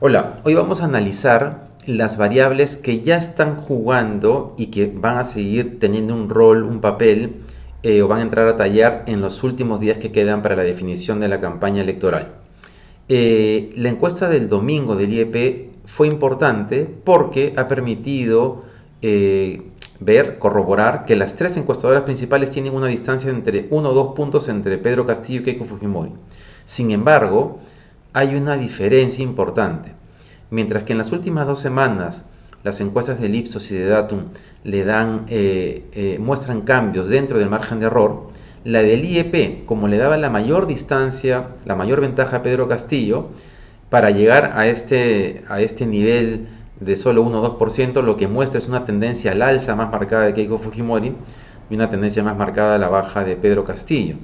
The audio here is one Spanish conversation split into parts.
Hola, hoy vamos a analizar las variables que ya están jugando y que van a seguir teniendo un rol, un papel eh, o van a entrar a tallar en los últimos días que quedan para la definición de la campaña electoral. Eh, la encuesta del domingo del IEP fue importante porque ha permitido eh, ver, corroborar que las tres encuestadoras principales tienen una distancia entre uno o dos puntos entre Pedro Castillo y Keiko Fujimori. Sin embargo, hay una diferencia importante. Mientras que en las últimas dos semanas las encuestas del Ipsos y de Datum le dan, eh, eh, muestran cambios dentro del margen de error, la del IEP, como le daba la mayor distancia, la mayor ventaja a Pedro Castillo, para llegar a este, a este nivel de solo 1 o 2%, lo que muestra es una tendencia al alza más marcada de Keiko Fujimori y una tendencia más marcada a la baja de Pedro Castillo.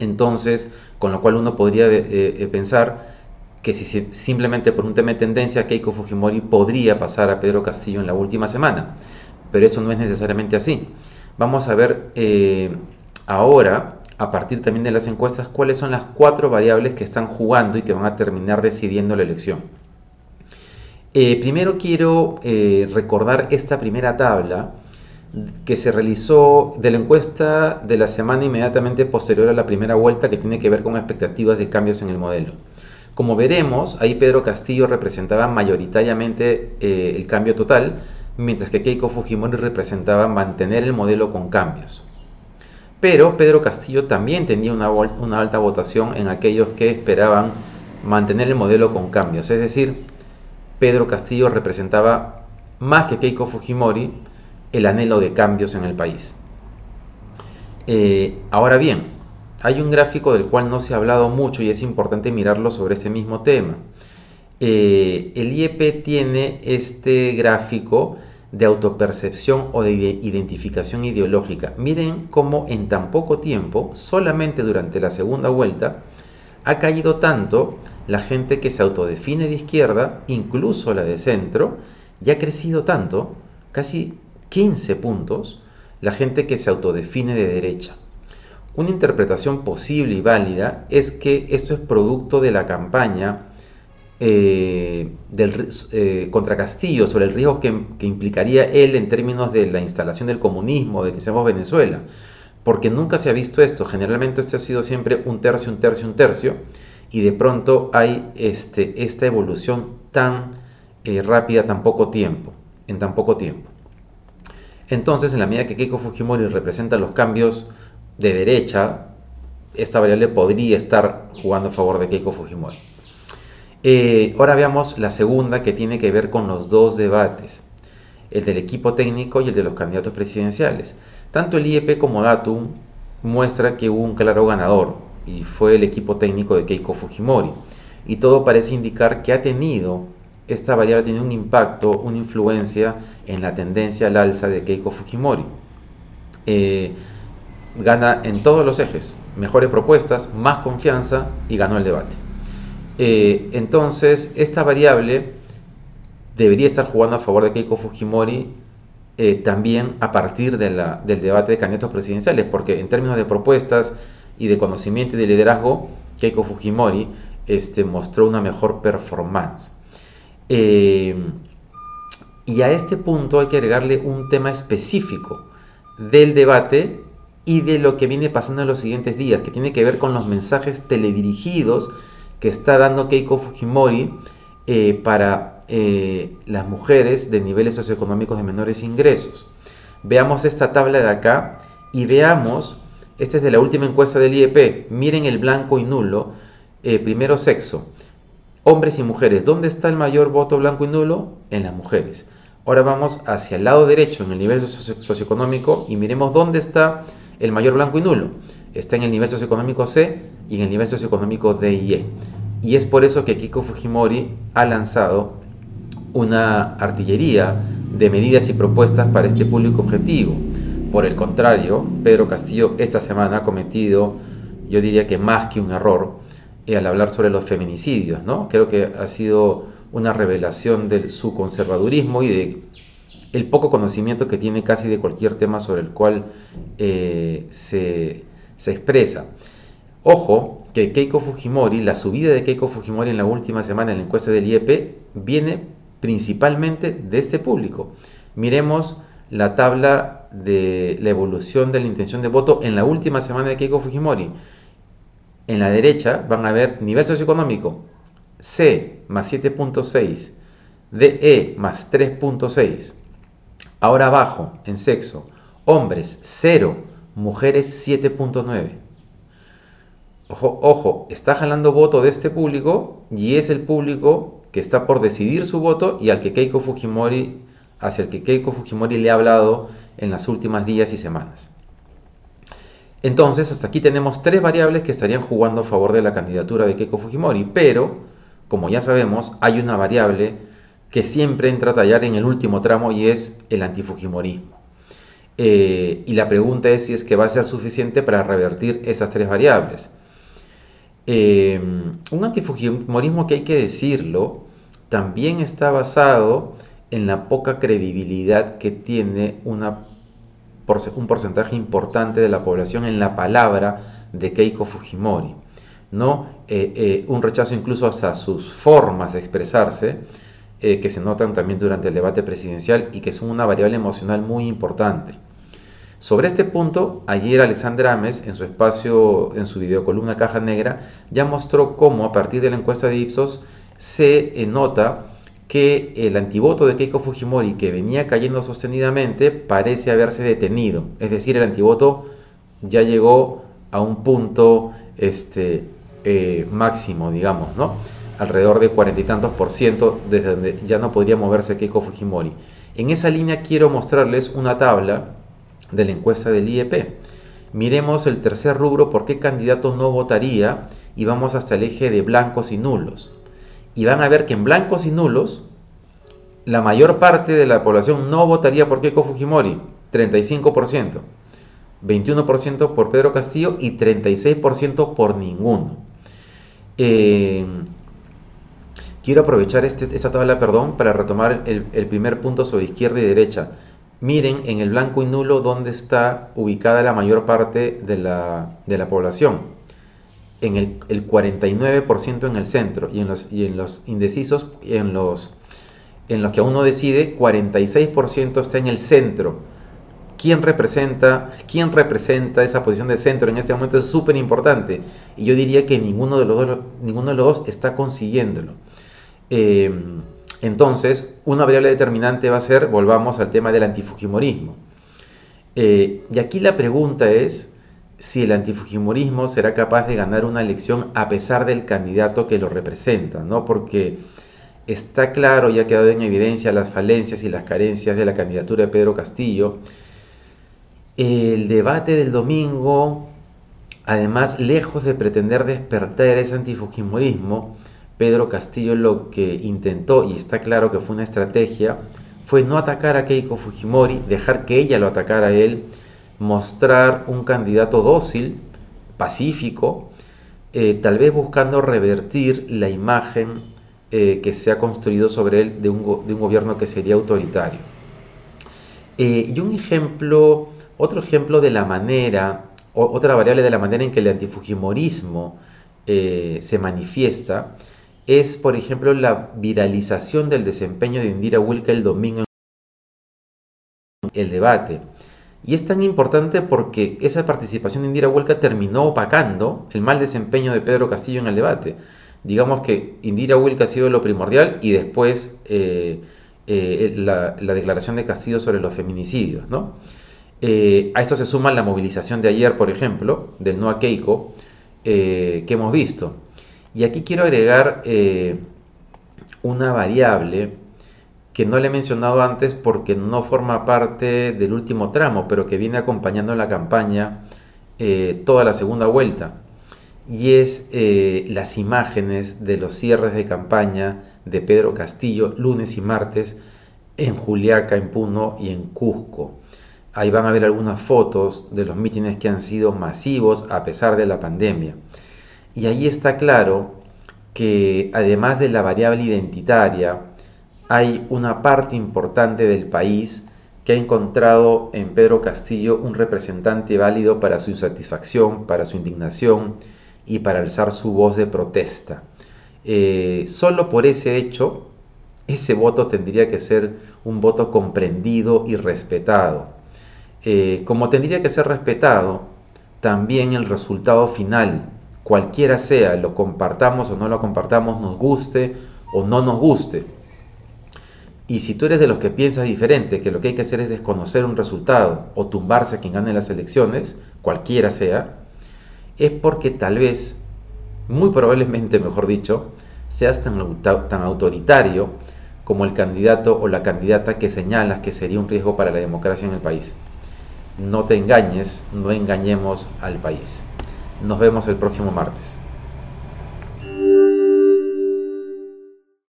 Entonces, con lo cual uno podría eh, pensar que si simplemente por un tema de tendencia Keiko Fujimori podría pasar a Pedro Castillo en la última semana, pero eso no es necesariamente así. Vamos a ver eh, ahora, a partir también de las encuestas, cuáles son las cuatro variables que están jugando y que van a terminar decidiendo la elección. Eh, primero quiero eh, recordar esta primera tabla que se realizó de la encuesta de la semana inmediatamente posterior a la primera vuelta que tiene que ver con expectativas de cambios en el modelo. Como veremos, ahí Pedro Castillo representaba mayoritariamente eh, el cambio total, mientras que Keiko Fujimori representaba mantener el modelo con cambios. Pero Pedro Castillo también tenía una, una alta votación en aquellos que esperaban mantener el modelo con cambios. Es decir, Pedro Castillo representaba más que Keiko Fujimori el anhelo de cambios en el país. Eh, ahora bien, hay un gráfico del cual no se ha hablado mucho y es importante mirarlo sobre ese mismo tema. Eh, el IEP tiene este gráfico de autopercepción o de identificación ideológica. Miren cómo en tan poco tiempo, solamente durante la segunda vuelta, ha caído tanto la gente que se autodefine de izquierda, incluso la de centro, y ha crecido tanto, casi 15 puntos, la gente que se autodefine de derecha. Una interpretación posible y válida es que esto es producto de la campaña eh, eh, contra Castillo sobre el riesgo que, implicaría él en términos de la instalación del comunismo, de que seamos Venezuela, porque nunca se ha visto esto. Generalmente esto ha sido siempre un tercio, un tercio, un tercio, y de pronto hay este, esta evolución tan eh, rápida, tan poco tiempo, en tan poco tiempo. Entonces, en la medida que Keiko Fujimori representa los cambios de derecha, esta variable podría estar jugando a favor de Keiko Fujimori. Eh, ahora veamos la segunda que tiene que ver con los dos debates, el del equipo técnico y el de los candidatos presidenciales. Tanto el IEP como Datum muestra que hubo un claro ganador y fue el equipo técnico de Keiko Fujimori. Y todo parece indicar que ha tenido, esta variable tiene un impacto, una influencia en la tendencia al alza de Keiko Fujimori. Eh, gana en todos los ejes, mejores propuestas, más confianza y ganó el debate. Eh, entonces, esta variable debería estar jugando a favor de Keiko Fujimori eh, también a partir del debate de candidatos presidenciales, porque en términos de propuestas y de conocimiento y de liderazgo, Keiko Fujimori este, mostró una mejor performance. Eh, y a este punto hay que agregarle un tema específico del debate y de lo que viene pasando en los siguientes días, que tiene que ver con los mensajes teledirigidos que está dando Keiko Fujimori eh, para eh, las mujeres de niveles socioeconómicos de menores ingresos. Veamos esta tabla de acá y veamos, esta es de la última encuesta del IEP, miren el blanco y nulo, eh, primero sexo, hombres y mujeres, ¿dónde está el mayor voto blanco y nulo? En las mujeres. Ahora vamos hacia el lado derecho en el nivel socioeconómico y miremos dónde está el mayor blanco y nulo. Está en el nivel socioeconómico C y en el nivel socioeconómico D y E. Y es por eso que Kiko Fujimori ha lanzado una artillería de medidas y propuestas para este público objetivo. Por el contrario, Pedro Castillo esta semana ha cometido, yo diría que más que un error, eh, al hablar sobre los feminicidios. ¿no? Creo que ha sido una revelación de su conservadurismo y de el poco conocimiento que tiene casi de cualquier tema sobre el cual eh, se, se expresa. Ojo que Keiko Fujimori, la subida de Keiko Fujimori en la última semana en la encuesta del IEP, viene principalmente de este público. Miremos la tabla de la evolución de la intención de voto en la última semana de Keiko Fujimori. En la derecha van a ver nivel socioeconómico C más 7.6, DE más 3.6. Ahora abajo, en sexo, hombres 0, mujeres 7.9. Ojo, está jalando voto de este público y es el público que está por decidir su voto y al que Keiko Fujimori, hacia el que Keiko Fujimori le ha hablado en las últimas días y semanas. Entonces, hasta aquí tenemos tres variables que estarían jugando a favor de la candidatura de Keiko Fujimori, pero, como ya sabemos, hay una variable que siempre entra a tallar en el último tramo y es el antifujimorismo. Eh, y la pregunta es si es que va a ser suficiente para revertir esas tres variables. Eh, un antifujimorismo que hay que decirlo, también está basado en la poca credibilidad que tiene un porcentaje importante de la población en la palabra de Keiko Fujimori. ¿no? Eh, eh, un rechazo incluso hasta sus formas de expresarse, que se notan también durante el debate presidencial y que son una variable emocional muy importante. Sobre este punto, ayer Alexandra Ames, en su espacio, en su videocolumna Caja Negra, ya mostró cómo a partir de la encuesta de Ipsos se eh, nota que el antivoto de Keiko Fujimori, que venía cayendo sostenidamente, parece haberse detenido. Es decir, el antivoto ya llegó a un punto este, eh, máximo, digamos, ¿no? Alrededor de cuarenta y tantos por ciento, desde donde ya no podría moverse Keiko Fujimori. En esa línea quiero mostrarles una tabla de la encuesta del IEP. Miremos el tercer rubro, por qué candidato no votaría, y vamos hasta el eje de blancos y nulos. Y van a ver que en blancos y nulos, la mayor parte de la población no votaría por Keiko Fujimori, 35%, 21% por Pedro Castillo y 36% por ninguno. Eh, quiero aprovechar este, esta tabla perdón, para retomar el, el primer punto sobre izquierda y derecha miren en el blanco y nulo dónde está ubicada la mayor parte de la, población. En el, 49% en el centro y en los, y en los indecisos, en los, en los que aún no decide, 46% está en el centro. ¿Quién representa, ¿Quién representa esa posición de centro en este momento? Es súper importante. Y yo diría que ninguno de los dos, ninguno de los dos está consiguiéndolo. Eh, entonces, una variable determinante va a ser, volvamos al tema del antifujimorismo. Eh, y aquí la pregunta es si el antifujimorismo será capaz de ganar una elección a pesar del candidato que lo representa, ¿no? Porque está claro y ha quedado en evidencia las falencias y las carencias de la candidatura de Pedro Castillo. El debate del domingo, además, lejos de pretender despertar ese antifujimorismo, Pedro Castillo lo que intentó, y está claro que fue una estrategia, fue no atacar a Keiko Fujimori, dejar que ella lo atacara a él, mostrar un candidato dócil, pacífico, eh, tal vez buscando revertir la imagen eh, que se ha construido sobre él de un, gobierno que sería autoritario. Eh, y un ejemplo, otro ejemplo de la manera, otra variable de la manera en que el antifujimorismo se manifiesta, es, por ejemplo, la viralización del desempeño de Indira Wilka el domingo en el debate. Y es tan importante porque esa participación de Indira Wilka terminó opacando el mal desempeño de Pedro Castillo en el debate. Digamos que Indira Wilka ha sido lo primordial y después eh, eh, la, declaración de Castillo sobre los feminicidios. Eh, a esto se suma la movilización de ayer, por ejemplo, del No a Keiko, que hemos visto. Y aquí quiero agregar eh, una variable que no le he mencionado antes porque no forma parte del último tramo, pero que viene acompañando la campaña eh, toda la segunda vuelta. Y es eh, las imágenes de los cierres de campaña de Pedro Castillo lunes y martes en Juliaca, en Puno y en Cusco. Ahí van a ver algunas fotos de los mítines que han sido masivos a pesar de la pandemia. Y ahí está claro que además de la variable identitaria, hay una parte importante del país que ha encontrado en Pedro Castillo un representante válido para su insatisfacción, para su indignación y para alzar su voz de protesta. Eh, solo por ese hecho, ese voto tendría que ser un voto comprendido y respetado. Eh, como tendría que ser respetado, también el resultado final, cualquiera sea, lo compartamos o no lo compartamos, nos guste o no nos guste. Y si tú eres de los que piensas diferente, que lo que hay que hacer es desconocer un resultado o tumbarse a quien gane las elecciones, cualquiera sea, es porque tal vez, muy probablemente mejor dicho, seas tan, tan autoritario como el candidato o la candidata que señalas que sería un riesgo para la democracia en el país. No te engañes, no engañemos al país. Nos vemos el próximo martes.